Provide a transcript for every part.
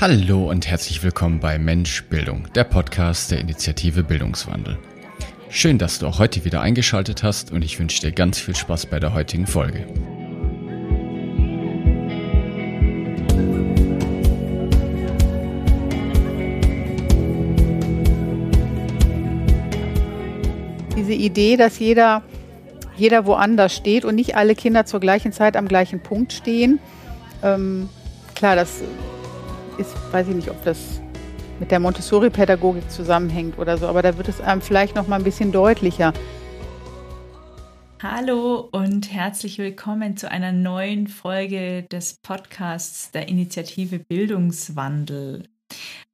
Hallo und herzlich willkommen bei Mensch Bildung, der Podcast der Initiative Bildungswandel. Schön, dass du auch heute wieder eingeschaltet hast und ich wünsche dir ganz viel Spaß bei der heutigen Folge. Diese Idee, dass jeder, jeder woanders steht und nicht alle Kinder zur gleichen Zeit am gleichen Punkt stehen, ähm, klar, das ist, weiß ich nicht, ob das mit der Montessori-Pädagogik zusammenhängt oder so, aber da wird es einem vielleicht noch mal ein bisschen deutlicher. Hallo und herzlich willkommen zu einer neuen Folge des Podcasts der Initiative Bildungswandel.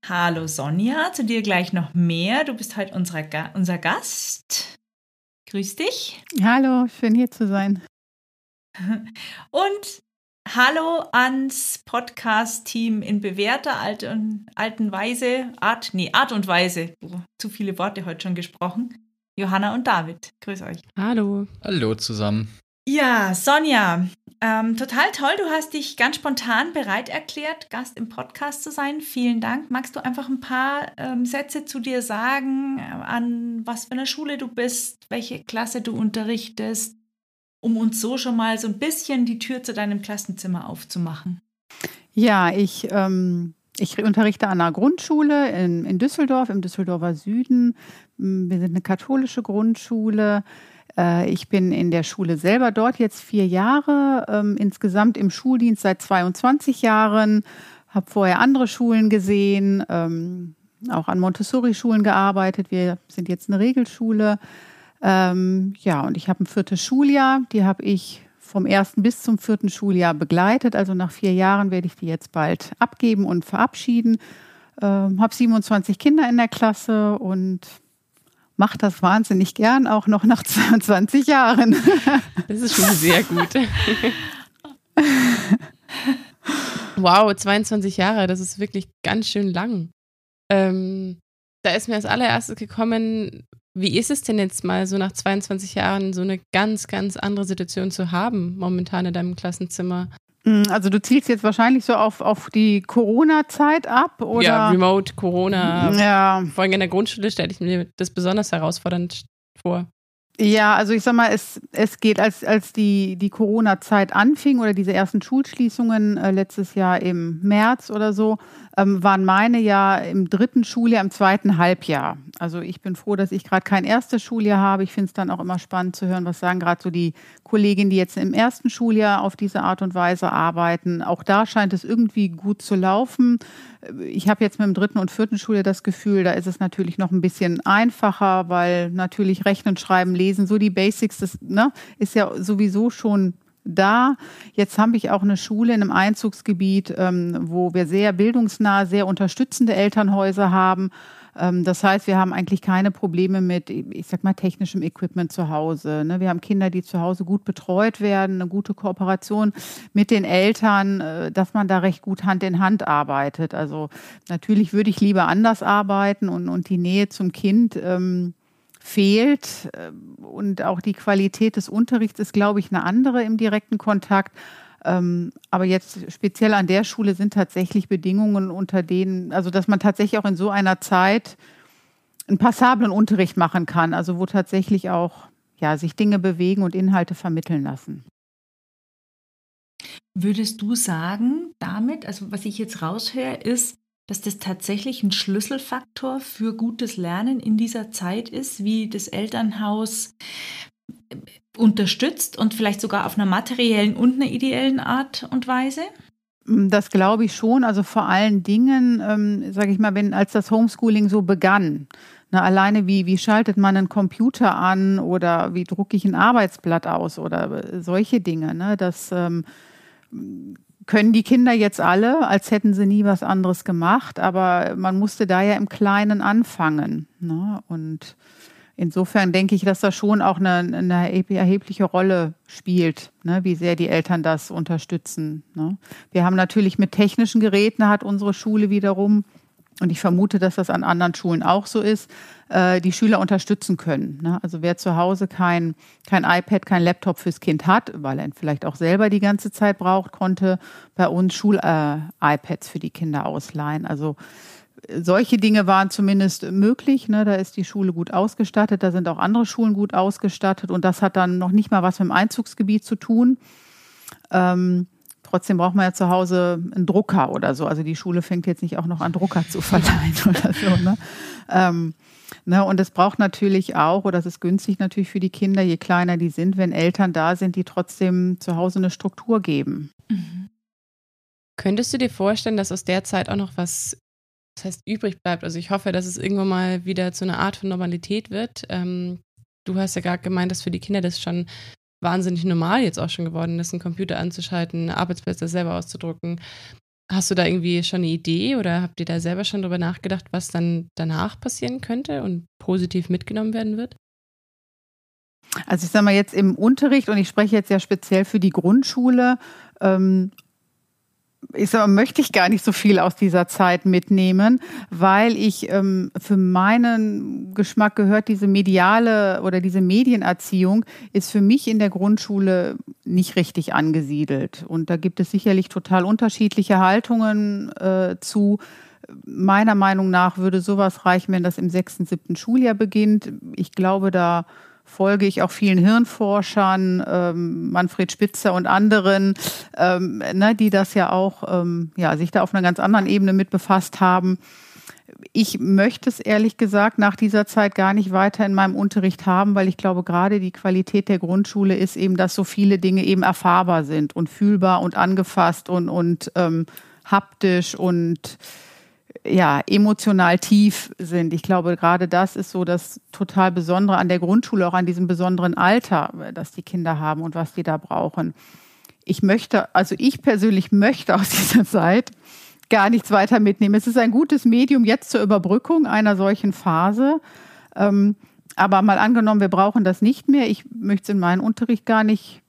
Hallo Sonja, zu dir gleich noch mehr. Du bist heute unser, unser Gast. Grüß dich. Hallo, schön hier zu sein. Und Hallo ans Podcast-Team in bewährter alten, alten Weise, Art, nee, Art und Weise. Oh, zu viele Worte heute schon gesprochen. Johanna und David, grüß euch. Hallo. Hallo zusammen. Ja, Sonja, ähm, total toll. Du hast dich ganz spontan bereit erklärt, Gast im Podcast zu sein. Vielen Dank. Magst du einfach ein paar ähm, Sätze zu dir sagen, äh, an was für einer Schule du bist, welche Klasse du unterrichtest, um uns so schon mal so ein bisschen die Tür zu deinem Klassenzimmer aufzumachen? Ja, ich, ähm, ich unterrichte an einer Grundschule in, in Düsseldorf, im Düsseldorfer Süden. Mm, wir sind eine katholische Grundschule. Äh, ich bin in der Schule selber dort jetzt vier Jahre, ähm, insgesamt im Schuldienst seit 22 Jahren, habe vorher andere Schulen gesehen, ähm, auch an Montessori-Schulen gearbeitet. Wir sind jetzt eine Regelschule. Ähm, ja, und ich habe ein viertes Schuljahr. Die habe ich vom ersten bis zum vierten Schuljahr begleitet. Also nach vier Jahren werde ich die jetzt bald abgeben und verabschieden. Ähm, habe 27 Kinder in der Klasse und mache das wahnsinnig gern, auch noch nach 22 Jahren. Das ist schon sehr gut. wow, 22 Jahre, das ist wirklich ganz schön lang. Ähm, da ist mir als allererstes gekommen, wie ist es denn jetzt mal so nach 22 Jahren so eine ganz, ganz andere Situation zu haben, momentan in deinem Klassenzimmer? Mm, also du zielst jetzt wahrscheinlich so auf, auf die Corona-Zeit ab, oder? Ja, Remote, Corona. Ja. Vor allem in der Grundschule stelle ich mir das besonders herausfordernd vor. Ja, also ich sag mal, es, es geht, als, als die, die Corona-Zeit anfing oder diese ersten Schulschließungen äh, letztes Jahr im März oder so, ähm, waren meine ja im dritten Schuljahr, im zweiten Halbjahr. Also ich bin froh, dass ich gerade kein erstes Schuljahr habe. Ich finde es dann auch immer spannend zu hören, was sagen gerade so die Kolleginnen, die jetzt im ersten Schuljahr auf diese Art und Weise arbeiten. Auch da scheint es irgendwie gut zu laufen. Ich habe jetzt mit dem dritten und vierten Schuljahr das Gefühl, da ist es natürlich noch ein bisschen einfacher, weil natürlich Rechnen, Schreiben, Lesen, so die Basics, das ne, ist ja sowieso schon da. Jetzt habe ich auch eine Schule in einem Einzugsgebiet, ähm, wo wir sehr bildungsnah, sehr unterstützende Elternhäuser haben. Ähm, das heißt, wir haben eigentlich keine Probleme mit, ich sag mal, technischem Equipment zu Hause. Ne? Wir haben Kinder, die zu Hause gut betreut werden, eine gute Kooperation mit den Eltern, äh, dass man da recht gut Hand in Hand arbeitet. Also natürlich würde ich lieber anders arbeiten und, und die Nähe zum Kind. Ähm, fehlt. Ähm, und auch die Qualität des Unterrichts ist, glaube ich, eine andere im direkten Kontakt. Ähm, aber jetzt speziell an der Schule sind tatsächlich Bedingungen, unter denen, also dass man tatsächlich auch in so einer Zeit einen passablen Unterricht machen kann, also wo tatsächlich auch ja, sich Dinge bewegen und Inhalte vermitteln lassen. Würdest du sagen, damit, also was ich jetzt raushöre, ist, dass das tatsächlich ein Schlüsselfaktor für gutes Lernen in dieser Zeit ist, wie das Elternhaus äh, unterstützt und vielleicht sogar auf einer materiellen und einer ideellen Art und Weise? Mm, das glaube ich schon. Also vor allen Dingen, ähm, sage ich mal, wenn als das Homeschooling so begann, na, ne, alleine wie, wie schaltet man einen Computer an oder wie drucke ich ein Arbeitsblatt aus oder äh, solche Dinge, ne, das ähm, können die Kinder jetzt alle, als hätten sie nie was anderes gemacht, aber man musste da ja im Kleinen anfangen. Ne? Und insofern denke ich, dass das schon auch eine, eine erhebliche Rolle spielt, ne? wie sehr die Eltern das unterstützen. Ne? Wir haben natürlich mit technischen Geräten, hat unsere Schule wiederum und ich vermute, dass das an anderen Schulen auch so ist, äh, die Schüler unterstützen können. Ne? Also wer zu Hause kein, kein iPad, kein Laptop fürs Kind hat, weil er vielleicht auch selber die ganze Zeit braucht, konnte bei uns Schul-iPads äh, für die Kinder ausleihen. Also solche Dinge waren zumindest möglich. Ne? Da ist die Schule gut ausgestattet, da sind auch andere Schulen gut ausgestattet und das hat dann noch nicht mal was mit dem Einzugsgebiet zu tun. Ähm, Trotzdem braucht man ja zu Hause einen Drucker oder so. Also die Schule fängt jetzt nicht auch noch an, Drucker zu verleihen oder so. Ne? Ähm, ne, und es braucht natürlich auch, oder es ist günstig natürlich für die Kinder, je kleiner die sind, wenn Eltern da sind, die trotzdem zu Hause eine Struktur geben. Mhm. Könntest du dir vorstellen, dass aus der Zeit auch noch was, das heißt, übrig bleibt? Also ich hoffe, dass es irgendwann mal wieder zu einer Art von Normalität wird. Ähm, du hast ja gerade gemeint, dass für die Kinder das schon wahnsinnig normal jetzt auch schon geworden ist, einen Computer anzuschalten, Arbeitsplätze selber auszudrucken. Hast du da irgendwie schon eine Idee oder habt ihr da selber schon darüber nachgedacht, was dann danach passieren könnte und positiv mitgenommen werden wird? Also ich sage mal jetzt im Unterricht und ich spreche jetzt ja speziell für die Grundschule, ähm, ich sag, möchte ich gar nicht so viel aus dieser Zeit mitnehmen, weil ich ähm, für meinen Geschmack gehört diese mediale oder diese Medienerziehung ist für mich in der Grundschule nicht richtig angesiedelt. Und da gibt es sicherlich total unterschiedliche Haltungen äh, zu. Meiner Meinung nach würde sowas reichen, wenn das im sechsten, siebten Schuljahr beginnt. Ich glaube, da folge ich auch vielen Hirnforschern, ähm, Manfred Spitzer und anderen, ähm, ne, die das ja auch, ähm, ja, sich da auf einer ganz anderen Ebene mit befasst haben. Ich möchte es ehrlich gesagt nach dieser Zeit gar nicht weiter in meinem Unterricht haben, weil ich glaube, gerade die Qualität der Grundschule ist eben, dass so viele Dinge eben erfahrbar sind und fühlbar und angefasst und, und ähm, haptisch und ja, emotional tief sind. Ich glaube, gerade das ist so das total Besondere an der Grundschule, auch an diesem besonderen Alter, das die Kinder haben und was die da brauchen. Ich möchte, also ich persönlich möchte aus dieser Zeit gar nichts weiter mitnehmen. Es ist ein gutes Medium jetzt zur Überbrückung einer solchen Phase. Ähm, aber mal angenommen, wir brauchen das nicht mehr. Ich möchte es in meinen Unterricht gar nicht,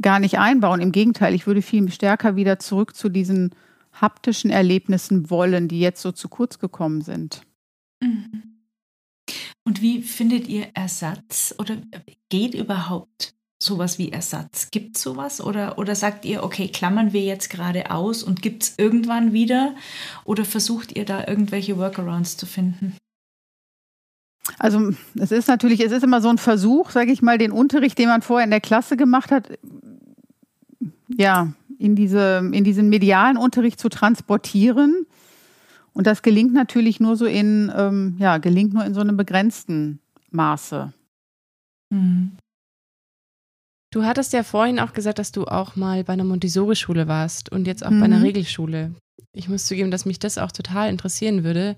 gar nicht einbauen. Im Gegenteil, ich würde viel stärker wieder zurück zu diesen haptischen Erlebnissen wollen, die jetzt so zu kurz gekommen sind. Mhm. Und wie findet ihr Ersatz oder geht überhaupt sowas wie Ersatz? Gibt es sowas oder, oder sagt ihr, okay, klammern wir jetzt gerade aus und gibt es irgendwann wieder oder versucht ihr da irgendwelche Workarounds zu finden? Also es ist natürlich, es ist immer so ein Versuch, sage ich mal, den Unterricht, den man vorher in der Klasse gemacht hat, ja, in, diese, in diesen medialen Unterricht zu transportieren. Und das gelingt natürlich nur so in, ähm, ja, gelingt nur in so einem begrenzten Maße. Mhm. Du hattest ja vorhin auch gesagt, dass du auch mal bei einer Montessori-Schule warst und jetzt auch mhm. bei einer mhm. Regelschule. Ich muss zugeben, dass mich das auch total interessieren würde.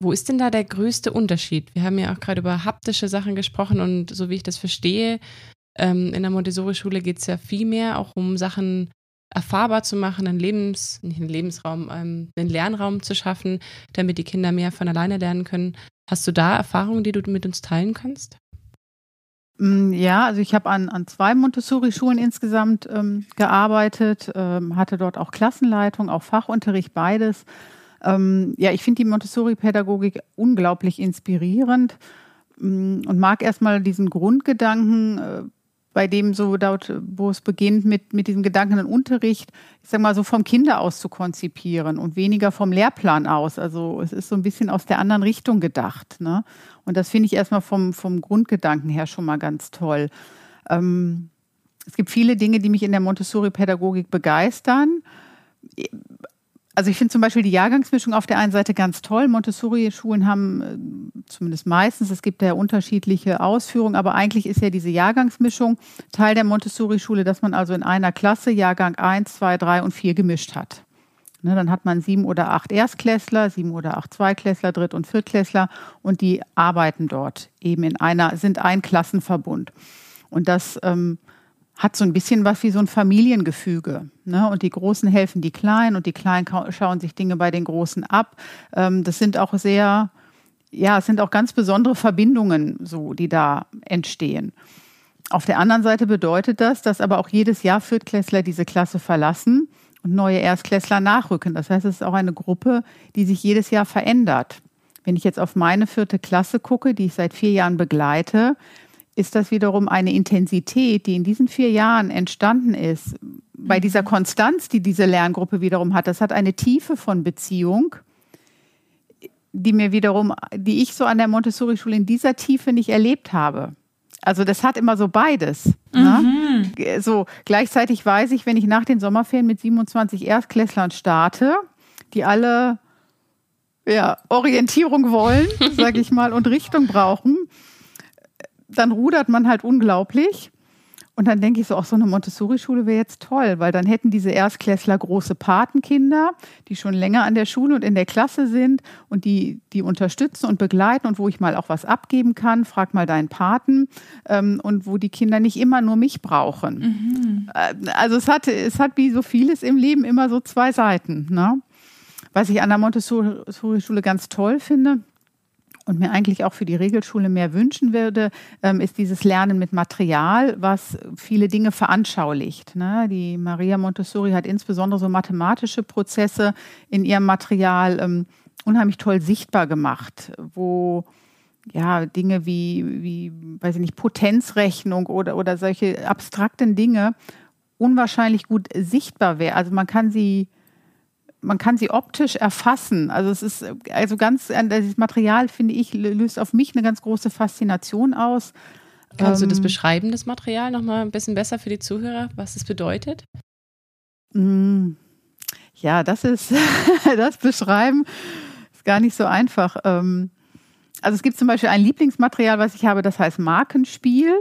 Wo ist denn da der größte Unterschied? Wir haben ja auch gerade über haptische Sachen gesprochen und so wie ich das verstehe, ähm, in der Montessori-Schule geht es ja viel mehr auch um Sachen erfahrbar zu machen, einen Lebens, nicht einen Lebensraum, ähm, einen Lernraum zu schaffen, damit die Kinder mehr von alleine lernen können. Hast du da Erfahrungen, die du mit uns teilen kannst? Mm, ja, also ich habe an, an zwei Montessori-Schulen insgesamt ähm, gearbeitet, ähm, hatte dort auch Klassenleitung, auch Fachunterricht, beides. Ähm, ja, ich finde die Montessori-Pädagogik unglaublich inspirierend mm, und mag erstmal diesen Grundgedanken, äh, bei dem so dort, wo es beginnt mit, mit diesem Gedanken, den Unterricht, ich sag mal so vom Kinder aus zu konzipieren und weniger vom Lehrplan aus. Also es ist so ein bisschen aus der anderen Richtung gedacht. Ne? Und das finde ich erstmal vom, vom Grundgedanken her schon mal ganz toll. Ähm, es gibt viele Dinge, die mich in der Montessori-Pädagogik begeistern also ich finde zum Beispiel die Jahrgangsmischung auf der einen Seite ganz toll. Montessori-Schulen haben äh, zumindest meistens, es gibt ja unterschiedliche Ausführungen, aber eigentlich ist ja diese Jahrgangsmischung Teil der Montessori-Schule, dass man also in einer Klasse Jahrgang 1, 2, 3 und 4 gemischt hat. Ne, dann hat man sieben oder acht Erstklässler, sieben oder acht Zweiklässler, Dritt- und Viertklässler und die arbeiten dort eben in einer, sind ein Klassenverbund. Und das ähm, hat so ein bisschen was wie so ein Familiengefüge. Ne? Und die Großen helfen die Kleinen und die Kleinen schauen sich Dinge bei den Großen ab. Ähm, das sind auch sehr, ja, es sind auch ganz besondere Verbindungen, so, die da entstehen. Auf der anderen Seite bedeutet das, dass aber auch jedes Jahr Viertklässler diese Klasse verlassen und neue Erstklässler nachrücken. Das heißt, es ist auch eine Gruppe, die sich jedes Jahr verändert. Wenn ich jetzt auf meine vierte Klasse gucke, die ich seit vier Jahren begleite, ist das wiederum eine Intensität, die in diesen vier Jahren entstanden ist, bei dieser mhm. Konstanz, die diese Lerngruppe wiederum hat. Das hat eine Tiefe von Beziehung, die mir wiederum, die ich so an der Montessori-Schule in dieser Tiefe nicht erlebt habe. Also das hat immer so beides. Ne? Mhm. Ne? So gleichzeitig weiß ich, wenn ich nach den Sommerferien mit 27 Erstklässlern starte, die alle ja, Orientierung wollen, sage ich mal, und Richtung brauchen, dann rudert man halt unglaublich. Und dann denke ich so, auch so eine Montessori-Schule wäre jetzt toll, weil dann hätten diese Erstklässler große Patenkinder, die schon länger an der Schule und in der Klasse sind und die, die unterstützen und begleiten und wo ich mal auch was abgeben kann, frag mal deinen Paten ähm, und wo die Kinder nicht immer nur mich brauchen. Mhm. Äh, also es hat, es hat wie so vieles im Leben immer so zwei Seiten. Ne? Was ich an der Montessori-Schule ganz toll finde, und mir eigentlich auch für die Regelschule mehr wünschen würde, ähm, ist dieses Lernen mit Material, was viele Dinge veranschaulicht. Ne? Die Maria Montessori hat insbesondere so mathematische Prozesse in ihrem Material ähm, unheimlich toll sichtbar gemacht, wo ja, Dinge wie, wie, weiß ich nicht, Potenzrechnung oder, oder solche abstrakten Dinge unwahrscheinlich gut sichtbar wäre. Also man kann sie man kann sie optisch erfassen. Also es ist also ganz, das Material finde ich löst auf mich eine ganz große Faszination aus. Kannst ähm, du das ähm, beschreiben, das Material, nochmal ein bisschen besser für die Zuhörer, was es bedeutet? Mm, ja, das ist das Beschreiben ist gar nicht so einfach. Ähm, also es gibt zum Beispiel ein Lieblingsmaterial, was ich habe, das heißt Markenspiel.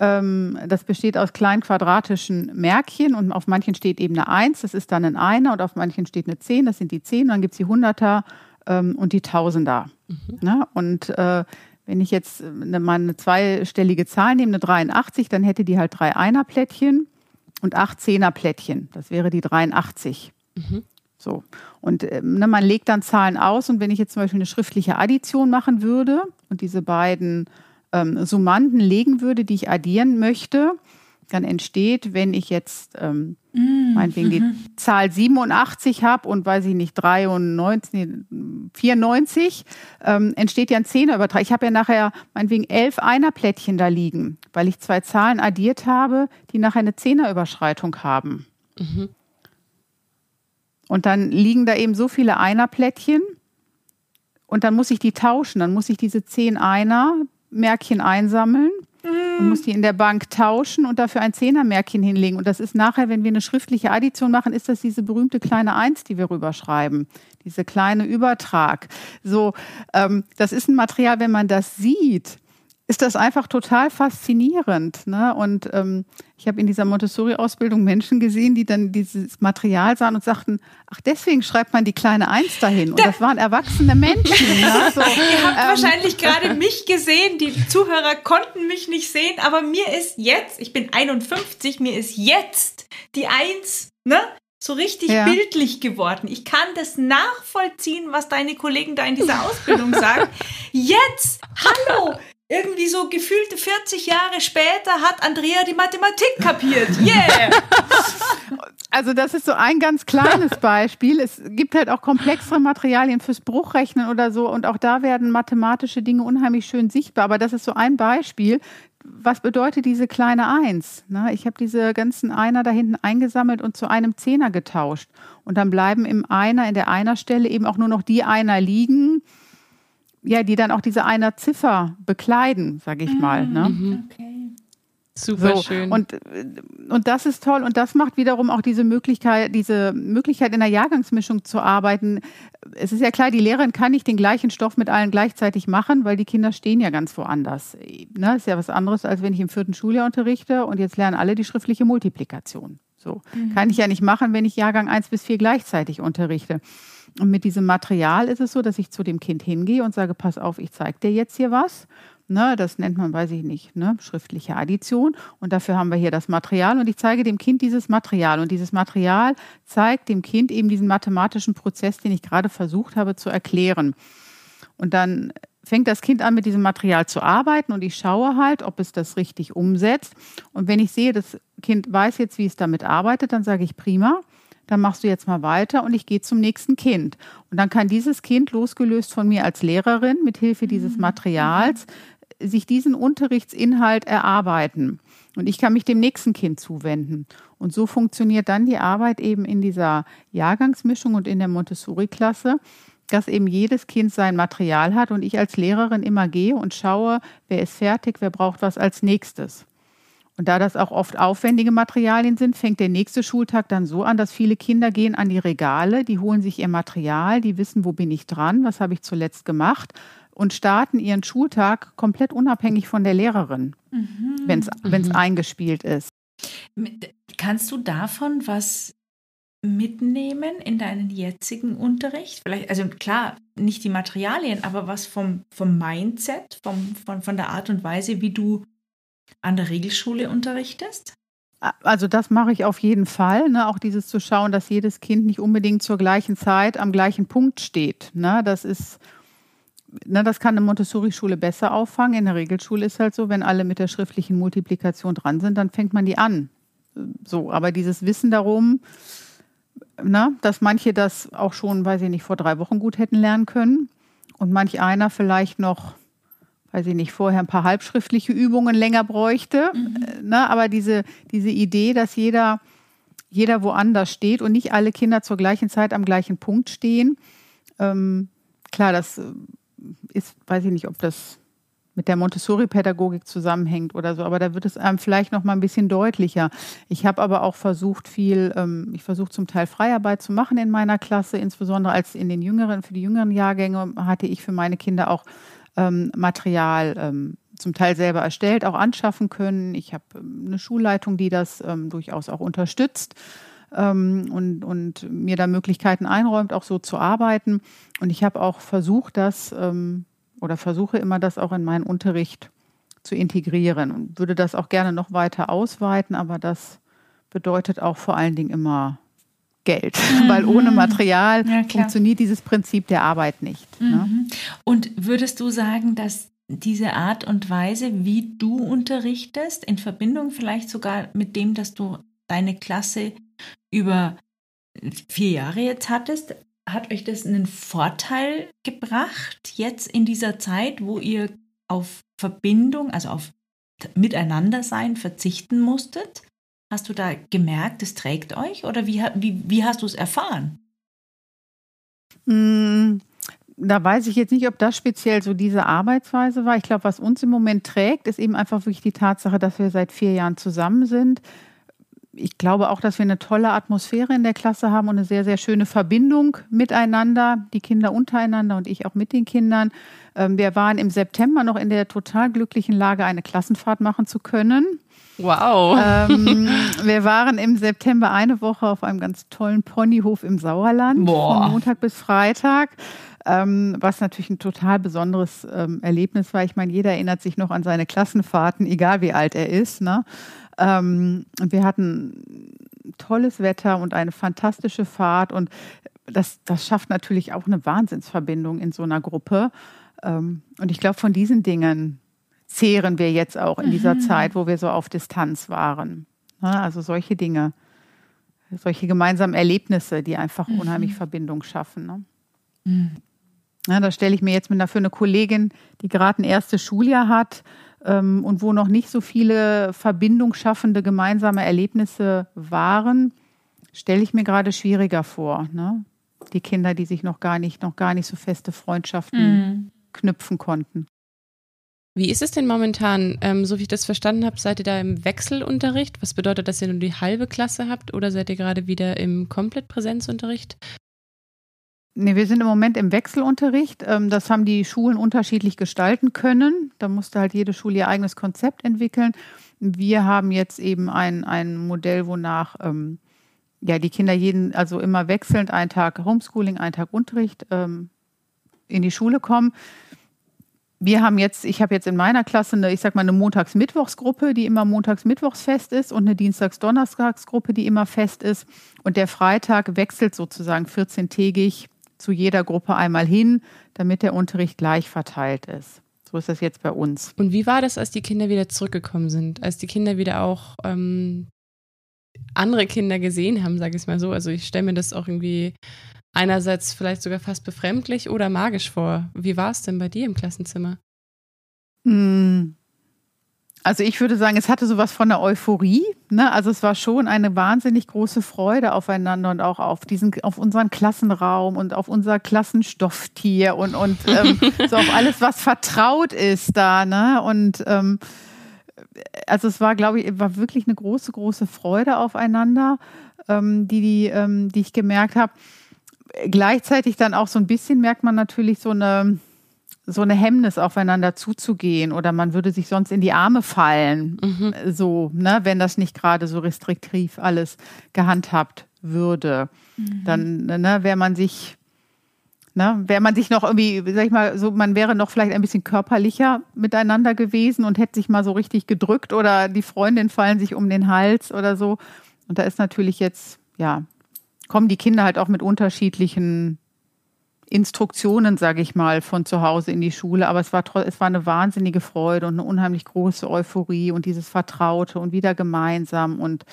Ähm, das besteht aus kleinen quadratischen Märkchen und auf manchen steht eben eine Eins, das ist dann ein Einer und auf manchen steht eine Zehn, das sind die Zehn. Und dann gibt es die Hunderter ähm, und die Tausender. Mhm. Ne? Und äh, wenn ich jetzt eine, mal eine zweistellige Zahl nehme, eine 83, dann hätte die halt drei Einerplättchen und acht Zehnerplättchen. Das wäre die 83. Mhm. So. Und ähm, ne, man legt dann Zahlen aus und wenn ich jetzt zum Beispiel eine schriftliche Addition machen würde und diese beiden ähm, Summanden legen würde, die ich addieren möchte, dann entsteht, wenn ich jetzt ähm, mm, meinetwegen die mhm. Zahl 87 habe und weiß ich nicht, 93, nee, 94, ähm, entsteht ja ein Zehnerübertrag. Ich habe ja nachher meinetwegen elf Einerplättchen da liegen, weil ich zwei Zahlen addiert habe, die nachher eine Zehnerüberschreitung haben. Mhm. Und dann liegen da eben so viele Einerplättchen und dann muss ich die tauschen. Dann muss ich diese zehn Einer Märkchen einsammeln und muss die in der Bank tauschen und dafür ein Zehnermärkchen hinlegen. Und das ist nachher, wenn wir eine schriftliche Addition machen, ist das diese berühmte kleine Eins, die wir rüberschreiben. Diese kleine Übertrag. So, ähm, das ist ein Material, wenn man das sieht, ist das einfach total faszinierend. Ne? Und ähm, ich habe in dieser Montessori-Ausbildung Menschen gesehen, die dann dieses Material sahen und sagten, ach, deswegen schreibt man die kleine Eins dahin. Und das waren erwachsene Menschen. ne? so, Ihr habt ähm, wahrscheinlich gerade mich gesehen, die Zuhörer konnten mich nicht sehen, aber mir ist jetzt, ich bin 51, mir ist jetzt die Eins, ne? so richtig ja. bildlich geworden. Ich kann das nachvollziehen, was deine Kollegen da in dieser Ausbildung sagen. Jetzt, hallo, irgendwie so gefühlte 40 Jahre später hat Andrea die Mathematik kapiert. Yeah! Also das ist so ein ganz kleines Beispiel. Es gibt halt auch komplexere Materialien fürs Bruchrechnen oder so und auch da werden mathematische Dinge unheimlich schön sichtbar. Aber das ist so ein Beispiel. Was bedeutet diese kleine Eins? Ich habe diese ganzen Einer da hinten eingesammelt und zu einem Zehner getauscht. Und dann bleiben im Einer, in der Einerstelle eben auch nur noch die Einer liegen, ja, die dann auch diese einer Ziffer bekleiden, sage ich mal. Ne? Mhm. Okay. Super so, schön. Und, und das ist toll. Und das macht wiederum auch diese Möglichkeit, diese Möglichkeit in der Jahrgangsmischung zu arbeiten. Es ist ja klar, die Lehrerin kann nicht den gleichen Stoff mit allen gleichzeitig machen, weil die Kinder stehen ja ganz woanders. Ne? Ist ja was anderes, als wenn ich im vierten Schuljahr unterrichte und jetzt lernen alle die schriftliche Multiplikation. So. Mhm. Kann ich ja nicht machen, wenn ich Jahrgang 1 bis 4 gleichzeitig unterrichte. Und mit diesem Material ist es so, dass ich zu dem Kind hingehe und sage, pass auf, ich zeige dir jetzt hier was. Ne, das nennt man, weiß ich nicht, ne, schriftliche Addition. Und dafür haben wir hier das Material. Und ich zeige dem Kind dieses Material. Und dieses Material zeigt dem Kind eben diesen mathematischen Prozess, den ich gerade versucht habe zu erklären. Und dann fängt das Kind an, mit diesem Material zu arbeiten und ich schaue halt, ob es das richtig umsetzt. Und wenn ich sehe, das Kind weiß jetzt, wie es damit arbeitet, dann sage ich prima dann machst du jetzt mal weiter und ich gehe zum nächsten Kind. Und dann kann dieses Kind, losgelöst von mir als Lehrerin, mit Hilfe dieses mhm. Materials, sich diesen Unterrichtsinhalt erarbeiten. Und ich kann mich dem nächsten Kind zuwenden. Und so funktioniert dann die Arbeit eben in dieser Jahrgangsmischung und in der Montessori-Klasse, dass eben jedes Kind sein Material hat und ich als Lehrerin immer gehe und schaue, wer ist fertig, wer braucht was als nächstes. Und da das auch oft aufwendige Materialien sind, fängt der nächste Schultag dann so an, dass viele Kinder gehen an die Regale, die holen sich ihr Material, die wissen, wo bin ich dran, was habe ich zuletzt gemacht und starten ihren Schultag komplett unabhängig von der Lehrerin, mhm. wenn es mhm. eingespielt ist. Kannst du davon was mitnehmen in deinen jetzigen Unterricht? Vielleicht, also klar, nicht die Materialien, aber was vom, vom Mindset, vom, von, von der Art und Weise, wie du an der Regelschule unterrichtest? Also das mache ich auf jeden Fall. Ne? Auch dieses zu schauen, dass jedes Kind nicht unbedingt zur gleichen Zeit am gleichen Punkt steht. Ne? Das ist, ne, das kann eine Montessori-Schule besser auffangen. In der Regelschule ist halt so, wenn alle mit der schriftlichen Multiplikation dran sind, dann fängt man die an. So, aber dieses Wissen darum, ne, dass manche das auch schon, weiß ich nicht, vor drei Wochen gut hätten lernen können und manch einer vielleicht noch weiß ich nicht, vorher ein paar halbschriftliche Übungen länger bräuchte. Mhm. Äh, ne? Aber diese, diese Idee, dass jeder, jeder woanders steht und nicht alle Kinder zur gleichen Zeit am gleichen Punkt stehen, ähm, klar, das äh, ist, weiß ich nicht, ob das mit der Montessori-Pädagogik zusammenhängt oder so, aber da wird es einem vielleicht noch mal ein bisschen deutlicher. Ich habe aber auch versucht, viel, ähm, ich versuche zum Teil Freiarbeit zu machen in meiner Klasse, insbesondere als in den jüngeren, für die jüngeren Jahrgänge hatte ich für meine Kinder auch ähm, Material ähm, zum Teil selber erstellt, auch anschaffen können. Ich habe ähm, eine Schulleitung, die das ähm, durchaus auch unterstützt ähm, und, und mir da Möglichkeiten einräumt, auch so zu arbeiten. Und ich habe auch versucht, das ähm, oder versuche immer das auch in meinen Unterricht zu integrieren und würde das auch gerne noch weiter ausweiten, aber das bedeutet auch vor allen Dingen immer Geld, mhm. weil ohne Material ja, funktioniert dieses Prinzip der Arbeit nicht. Ne? Mhm. Ne? Und würdest du sagen, dass diese Art und Weise, wie du unterrichtest, in Verbindung vielleicht sogar mit dem, dass du deine Klasse über vier Jahre jetzt hattest, hat euch das einen Vorteil gebracht jetzt in dieser Zeit, wo ihr auf Verbindung, also auf Miteinandersein verzichten musstet? Hast du da gemerkt, es trägt euch oder wie, wie, wie hast du es erfahren? Mm, da weiß ich jetzt nicht, ob das speziell so diese Arbeitsweise war. Ich glaube, was uns im Moment trägt, ist eben einfach wirklich die Tatsache, dass wir seit vier Jahren zusammen sind. Ich glaube auch, dass wir eine tolle Atmosphäre in der Klasse haben und eine sehr, sehr schöne Verbindung miteinander, die Kinder untereinander und ich auch mit den Kindern. Ähm, wir waren im September noch in der total glücklichen Lage, eine Klassenfahrt machen zu können. Wow. Ähm, wir waren im September eine Woche auf einem ganz tollen Ponyhof im Sauerland, Boah. von Montag bis Freitag. Ähm, was natürlich ein total besonderes ähm, Erlebnis war. Ich meine, jeder erinnert sich noch an seine Klassenfahrten, egal wie alt er ist. Ne? Ähm, und wir hatten tolles Wetter und eine fantastische Fahrt und das, das schafft natürlich auch eine Wahnsinnsverbindung in so einer Gruppe. Ähm, und ich glaube, von diesen Dingen zehren wir jetzt auch in dieser mhm. Zeit, wo wir so auf Distanz waren. Also solche Dinge, solche gemeinsamen Erlebnisse, die einfach mhm. unheimlich Verbindung schaffen. Ne? Mhm. Ja, da stelle ich mir jetzt mit dafür eine Kollegin, die gerade ein erstes Schuljahr hat ähm, und wo noch nicht so viele verbindungsschaffende gemeinsame Erlebnisse waren, stelle ich mir gerade schwieriger vor. Ne? Die Kinder, die sich noch gar nicht, noch gar nicht so feste Freundschaften mhm. knüpfen konnten. Wie ist es denn momentan? Ähm, so wie ich das verstanden habe, seid ihr da im Wechselunterricht? Was bedeutet, dass ihr nur die halbe Klasse habt oder seid ihr gerade wieder im Komplettpräsenzunterricht? Nee, wir sind im Moment im Wechselunterricht. Ähm, das haben die Schulen unterschiedlich gestalten können. Da musste halt jede Schule ihr eigenes Konzept entwickeln. Wir haben jetzt eben ein, ein Modell, wonach ähm, ja, die Kinder jeden, also immer wechselnd, einen Tag Homeschooling, einen Tag Unterricht ähm, in die Schule kommen wir haben jetzt, ich habe jetzt in meiner Klasse eine, ich sag mal, eine Montags-Mittwochsgruppe, die immer montags-mittwochs fest ist und eine Dienstags-Donnerstagsgruppe, die immer fest ist. Und der Freitag wechselt sozusagen 14-tägig zu jeder Gruppe einmal hin, damit der Unterricht gleich verteilt ist. So ist das jetzt bei uns. Und wie war das, als die Kinder wieder zurückgekommen sind? Als die Kinder wieder auch ähm, andere Kinder gesehen haben, sage ich es mal so. Also ich stelle mir das auch irgendwie einerseits vielleicht sogar fast befremdlich oder magisch vor. Wie war es denn bei dir im Klassenzimmer? Hm. Also ich würde sagen, es hatte sowas von der Euphorie. Ne? Also es war schon eine wahnsinnig große Freude aufeinander und auch auf diesen, auf unseren Klassenraum und auf unser Klassenstofftier und, und ähm, so auf alles, was vertraut ist da. Ne? Und ähm, also es war, glaube ich, war wirklich eine große, große Freude aufeinander, ähm, die, die, ähm, die ich gemerkt habe. Gleichzeitig dann auch so ein bisschen merkt man natürlich so eine so eine Hemmnis aufeinander zuzugehen oder man würde sich sonst in die Arme fallen, mhm. so, ne, wenn das nicht gerade so restriktiv alles gehandhabt würde. Mhm. Dann ne, wäre man sich, ne, wäre man sich noch irgendwie, sag ich mal, so, man wäre noch vielleicht ein bisschen körperlicher miteinander gewesen und hätte sich mal so richtig gedrückt oder die Freundin fallen sich um den Hals oder so. Und da ist natürlich jetzt, ja, kommen die Kinder halt auch mit unterschiedlichen Instruktionen, sage ich mal, von zu Hause in die Schule. Aber es war, es war eine wahnsinnige Freude und eine unheimlich große Euphorie und dieses Vertraute und wieder gemeinsam. Und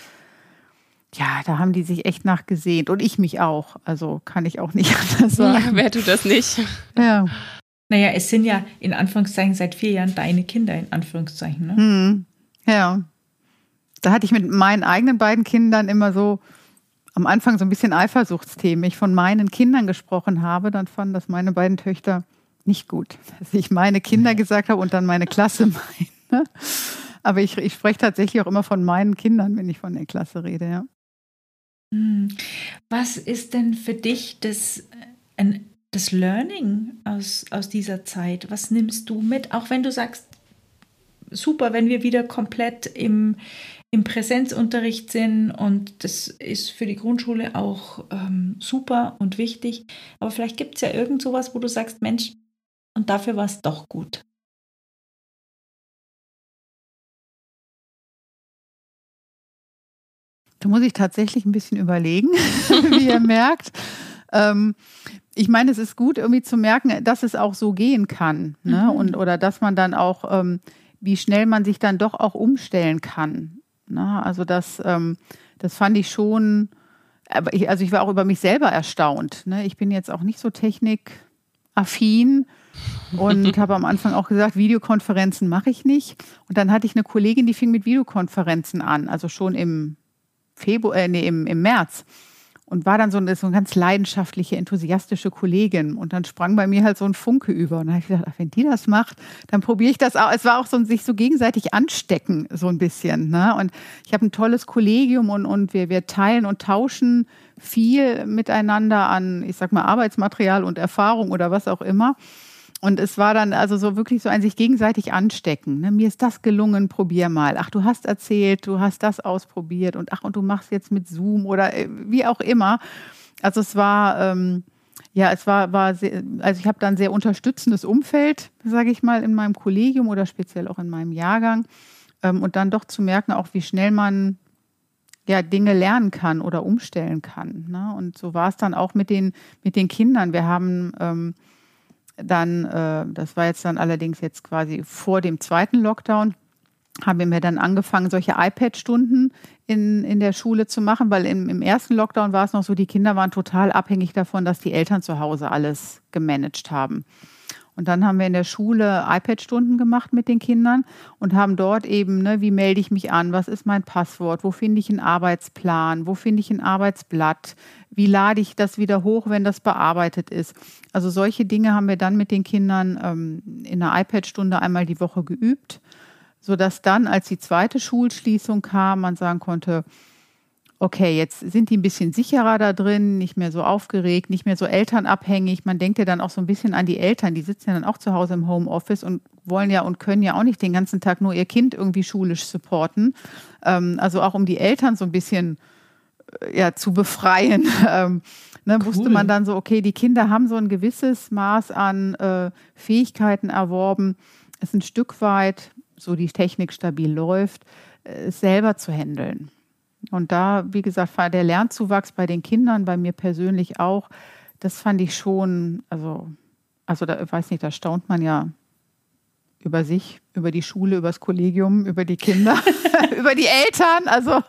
ja, da haben die sich echt nachgesehnt. Und ich mich auch. Also kann ich auch nicht anders sagen. Ja, wer tut das nicht? Ja. Naja, es sind ja in Anführungszeichen seit vier Jahren deine Kinder, in Anführungszeichen. Ne? Hm. Ja. Da hatte ich mit meinen eigenen beiden Kindern immer so, am Anfang so ein bisschen Eifersuchtsthemen. Ich von meinen Kindern gesprochen habe, dann fanden das meine beiden Töchter nicht gut, dass ich meine Kinder gesagt habe und dann meine Klasse meine. Aber ich, ich spreche tatsächlich auch immer von meinen Kindern, wenn ich von der Klasse rede, ja. Hm. Was ist denn für dich das, das Learning aus, aus dieser Zeit? Was nimmst du mit? Auch wenn du sagst, super, wenn wir wieder komplett im, im Präsenzunterricht sind und das ist für die Grundschule auch ähm, super und wichtig. Aber vielleicht gibt es ja irgend sowas, wo du sagst, Mensch, und dafür war es doch gut. Da muss ich tatsächlich ein bisschen überlegen, wie ihr merkt. Ähm, ich meine, es ist gut, irgendwie zu merken, dass es auch so gehen kann. Ne? Mhm. Und, oder dass man dann auch, ähm, wie schnell man sich dann doch auch umstellen kann. Ne? Also das, ähm, das fand ich schon, aber ich, also ich war auch über mich selber erstaunt. Ne? Ich bin jetzt auch nicht so technikaffin und habe am Anfang auch gesagt, Videokonferenzen mache ich nicht. Und dann hatte ich eine Kollegin, die fing mit Videokonferenzen an, also schon im Februar, äh, nee, im, im März und war dann so eine, so eine ganz leidenschaftliche, enthusiastische Kollegin. Und dann sprang bei mir halt so ein Funke über. Und dann habe ich gedacht, ach, wenn die das macht, dann probiere ich das auch. Es war auch so ein sich so gegenseitig anstecken, so ein bisschen. Ne? Und ich habe ein tolles Kollegium und, und wir, wir teilen und tauschen viel miteinander an, ich sag mal, Arbeitsmaterial und Erfahrung oder was auch immer. Und es war dann also so wirklich so ein sich gegenseitig anstecken. Ne? Mir ist das gelungen, probier mal. Ach, du hast erzählt, du hast das ausprobiert und ach, und du machst jetzt mit Zoom oder äh, wie auch immer. Also es war, ähm, ja, es war, war sehr, also ich habe dann sehr unterstützendes Umfeld, sage ich mal, in meinem Kollegium oder speziell auch in meinem Jahrgang. Ähm, und dann doch zu merken, auch wie schnell man ja, Dinge lernen kann oder umstellen kann. Ne? Und so war es dann auch mit den, mit den Kindern. Wir haben ähm, dann, äh, das war jetzt dann allerdings jetzt quasi vor dem zweiten Lockdown, haben wir dann angefangen, solche iPad-Stunden in, in der Schule zu machen, weil im, im ersten Lockdown war es noch so, die Kinder waren total abhängig davon, dass die Eltern zu Hause alles gemanagt haben. Und dann haben wir in der Schule iPad-Stunden gemacht mit den Kindern und haben dort eben, ne, wie melde ich mich an, was ist mein Passwort, wo finde ich einen Arbeitsplan, wo finde ich ein Arbeitsblatt, wie lade ich das wieder hoch, wenn das bearbeitet ist. Also solche Dinge haben wir dann mit den Kindern ähm, in einer iPad-Stunde einmal die Woche geübt, sodass dann, als die zweite Schulschließung kam, man sagen konnte, okay, jetzt sind die ein bisschen sicherer da drin, nicht mehr so aufgeregt, nicht mehr so elternabhängig. Man denkt ja dann auch so ein bisschen an die Eltern, die sitzen ja dann auch zu Hause im Homeoffice und wollen ja und können ja auch nicht den ganzen Tag nur ihr Kind irgendwie schulisch supporten. Ähm, also auch um die Eltern so ein bisschen äh, ja, zu befreien. Ähm, ne, cool. Wusste man dann so, okay, die Kinder haben so ein gewisses Maß an äh, Fähigkeiten erworben, es ein Stück weit, so die Technik stabil läuft, äh, selber zu handeln. Und da, wie gesagt, war der Lernzuwachs bei den Kindern, bei mir persönlich auch, das fand ich schon, also, also da weiß nicht, da staunt man ja über sich, über die Schule, über das Kollegium, über die Kinder, über die Eltern. Also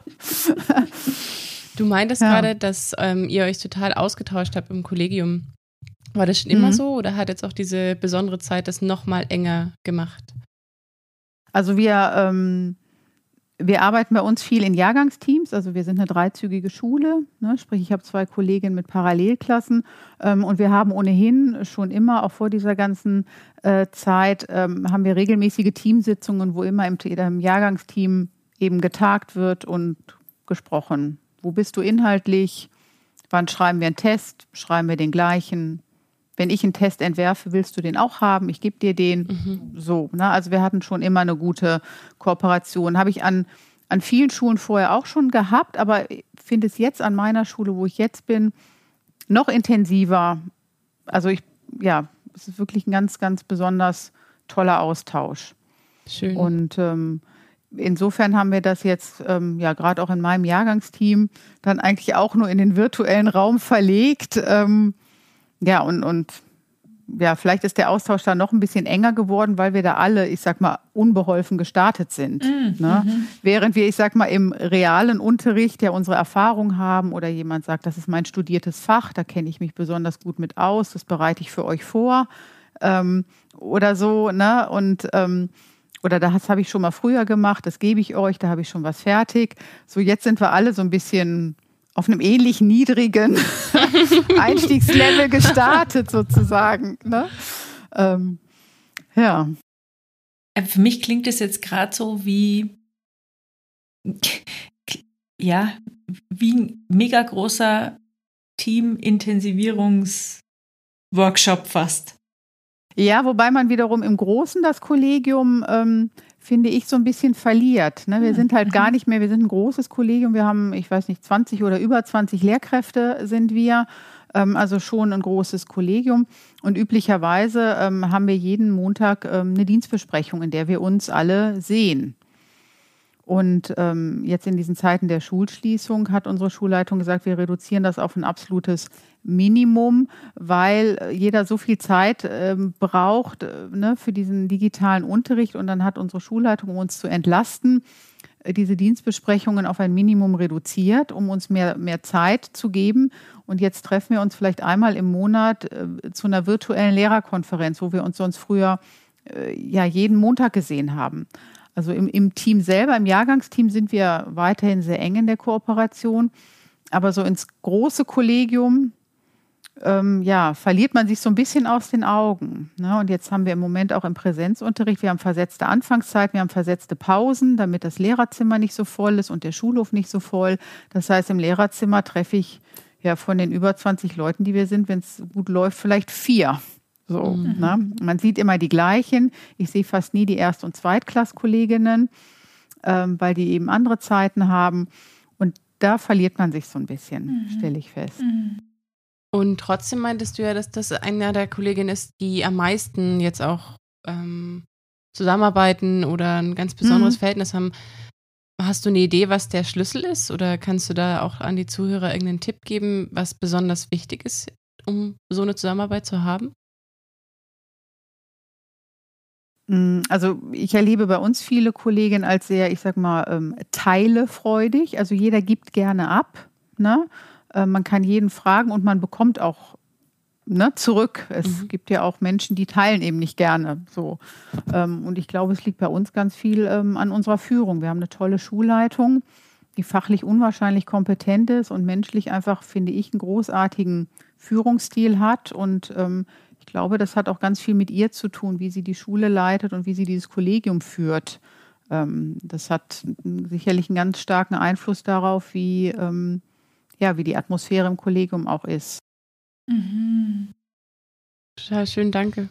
du meintest ja. gerade, dass ähm, ihr euch total ausgetauscht habt im Kollegium. War das schon immer mhm. so oder hat jetzt auch diese besondere Zeit das noch mal enger gemacht? Also wir ähm, wir arbeiten bei uns viel in Jahrgangsteams, also wir sind eine dreizügige Schule, ne? sprich ich habe zwei Kolleginnen mit Parallelklassen ähm, und wir haben ohnehin schon immer, auch vor dieser ganzen äh, Zeit, ähm, haben wir regelmäßige Teamsitzungen, wo immer im, im Jahrgangsteam eben getagt wird und gesprochen. Wo bist du inhaltlich? Wann schreiben wir einen Test? Schreiben wir den gleichen? Wenn ich einen Test entwerfe, willst du den auch haben? Ich gebe dir den. Mhm. So, ne? Also wir hatten schon immer eine gute Kooperation. Habe ich an, an vielen Schulen vorher auch schon gehabt, aber finde es jetzt an meiner Schule, wo ich jetzt bin, noch intensiver. Also ich, ja, es ist wirklich ein ganz, ganz besonders toller Austausch. Schön. Und ähm, insofern haben wir das jetzt ähm, ja gerade auch in meinem Jahrgangsteam dann eigentlich auch nur in den virtuellen Raum verlegt. Ähm, ja, und, und ja, vielleicht ist der Austausch da noch ein bisschen enger geworden, weil wir da alle, ich sag mal, unbeholfen gestartet sind. Mm, ne? Mhm. Während wir, ich sag mal, im realen Unterricht ja unsere Erfahrung haben oder jemand sagt, das ist mein studiertes Fach, da kenne ich mich besonders gut mit aus, das bereite ich für euch vor ähm, oder so, ne? Und ähm, oder das habe ich schon mal früher gemacht, das gebe ich euch, da habe ich schon was fertig. So, jetzt sind wir alle so ein bisschen auf einem ähnlich niedrigen Einstiegslevel gestartet, sozusagen. Ne? Ähm, ja. Äh, für mich klingt es jetzt gerade so wie, ja, wie ein mega großer Team-Intensivierungs-Workshop fast. Ja, wobei man wiederum im Großen das Kollegium ähm, finde ich, so ein bisschen verliert. Ne? Wir hm, sind halt gar mhm. nicht mehr, wir sind ein großes Kollegium, wir haben, ich weiß nicht, 20 oder über 20 Lehrkräfte sind wir, ähm, also schon ein großes Kollegium. Und üblicherweise ähm, haben wir jeden Montag ähm, eine Dienstbesprechung, in der wir uns alle sehen. Und ähm, jetzt in diesen Zeiten der Schulschließung hat unsere Schulleitung gesagt, wir reduzieren das auf ein absolutes Minimum, weil jeder so viel Zeit ähm, braucht äh, ne, für diesen digitalen Unterricht. Und dann hat unsere Schulleitung, um uns zu entlasten, äh, diese Dienstbesprechungen auf ein Minimum reduziert, um uns mehr, mehr Zeit zu geben. Und jetzt treffen wir uns vielleicht einmal im Monat äh, zu einer virtuellen Lehrerkonferenz, wo wir uns sonst früher äh, ja jeden Montag gesehen haben. Also im, im Team selber, im Jahrgangsteam sind wir weiterhin sehr eng in der Kooperation. Aber so ins große Kollegium, ähm, ja, verliert man sich so ein bisschen aus den Augen. Ne? Und jetzt haben wir im Moment auch im Präsenzunterricht, wir haben versetzte Anfangszeit, wir haben versetzte Pausen, damit das Lehrerzimmer nicht so voll ist und der Schulhof nicht so voll. Das heißt, im Lehrerzimmer treffe ich ja von den über 20 Leuten, die wir sind, wenn es gut läuft, vielleicht vier. So, mhm. ne? Man sieht immer die gleichen. Ich sehe fast nie die Erst- und Zweitklasskolleginnen, ähm, weil die eben andere Zeiten haben. Und da verliert man sich so ein bisschen, mhm. stelle ich fest. Mhm. Und trotzdem meintest du ja, dass das einer der Kolleginnen ist, die am meisten jetzt auch ähm, zusammenarbeiten oder ein ganz besonderes mhm. Verhältnis haben. Hast du eine Idee, was der Schlüssel ist? Oder kannst du da auch an die Zuhörer irgendeinen Tipp geben, was besonders wichtig ist, um so eine Zusammenarbeit zu haben? Also ich erlebe bei uns viele Kolleginnen als sehr, ich sag mal, ähm, teilefreudig. Also jeder gibt gerne ab. Ne? Äh, man kann jeden fragen und man bekommt auch ne, zurück. Es mhm. gibt ja auch Menschen, die teilen eben nicht gerne. So. Ähm, und ich glaube, es liegt bei uns ganz viel ähm, an unserer Führung. Wir haben eine tolle Schulleitung, die fachlich unwahrscheinlich kompetent ist und menschlich einfach, finde ich, einen großartigen Führungsstil hat und ähm, glaube, das hat auch ganz viel mit ihr zu tun, wie sie die Schule leitet und wie sie dieses Kollegium führt. Ähm, das hat sicherlich einen ganz starken Einfluss darauf, wie, ähm, ja, wie die Atmosphäre im Kollegium auch ist. Mhm. Total schön, danke.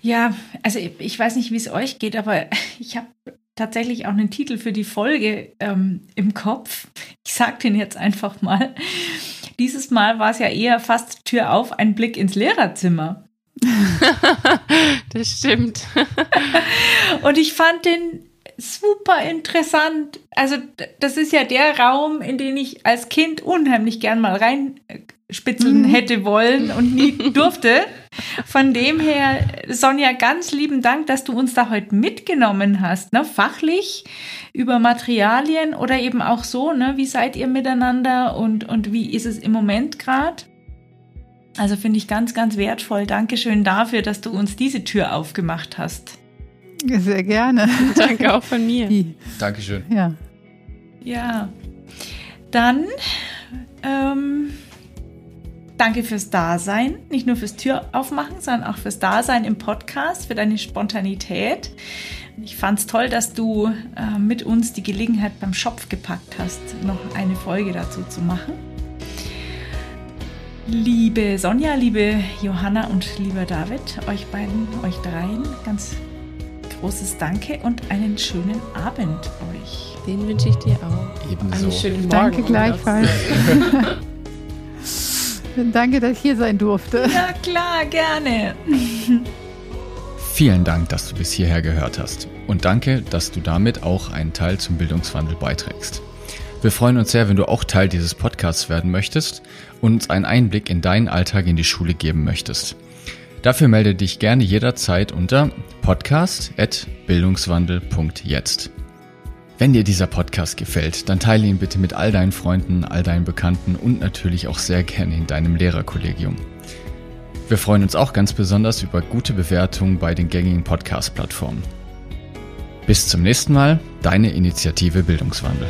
Ja, also ich weiß nicht, wie es euch geht, aber ich habe tatsächlich auch einen Titel für die Folge ähm, im Kopf. Ich sage den jetzt einfach mal. Dieses Mal war es ja eher fast Tür auf, ein Blick ins Lehrerzimmer. das stimmt. Und ich fand den super interessant. Also das ist ja der Raum, in den ich als Kind unheimlich gern mal reinspitzeln mhm. hätte wollen und nie durfte. Von dem her, Sonja, ganz lieben Dank, dass du uns da heute mitgenommen hast, ne? fachlich über Materialien oder eben auch so, ne? wie seid ihr miteinander und, und wie ist es im Moment gerade? Also finde ich ganz, ganz wertvoll. Dankeschön dafür, dass du uns diese Tür aufgemacht hast. Sehr gerne. Danke auch von mir. Dankeschön. Ja. Ja. Dann ähm, danke fürs Dasein. Nicht nur fürs Tür aufmachen, sondern auch fürs Dasein im Podcast, für deine Spontanität. Ich fand es toll, dass du äh, mit uns die Gelegenheit beim Schopf gepackt hast, noch eine Folge dazu zu machen. Liebe Sonja, liebe Johanna und lieber David, euch beiden, euch dreien, ganz großes Danke und einen schönen Abend euch. Den wünsche ich dir auch. Ebenso. Einen schönen Morgen. Danke gleichfalls. Danke, dass ich hier sein durfte. Ja, klar, gerne. Vielen Dank, dass du bis hierher gehört hast. Und danke, dass du damit auch einen Teil zum Bildungswandel beiträgst. Wir freuen uns sehr, wenn du auch Teil dieses Podcasts werden möchtest und uns einen Einblick in deinen Alltag in die Schule geben möchtest. Dafür melde dich gerne jederzeit unter podcast.bildungswandel.jetzt. Wenn dir dieser Podcast gefällt, dann teile ihn bitte mit all deinen Freunden, all deinen Bekannten und natürlich auch sehr gerne in deinem Lehrerkollegium. Wir freuen uns auch ganz besonders über gute Bewertungen bei den gängigen Podcast-Plattformen. Bis zum nächsten Mal, deine Initiative Bildungswandel.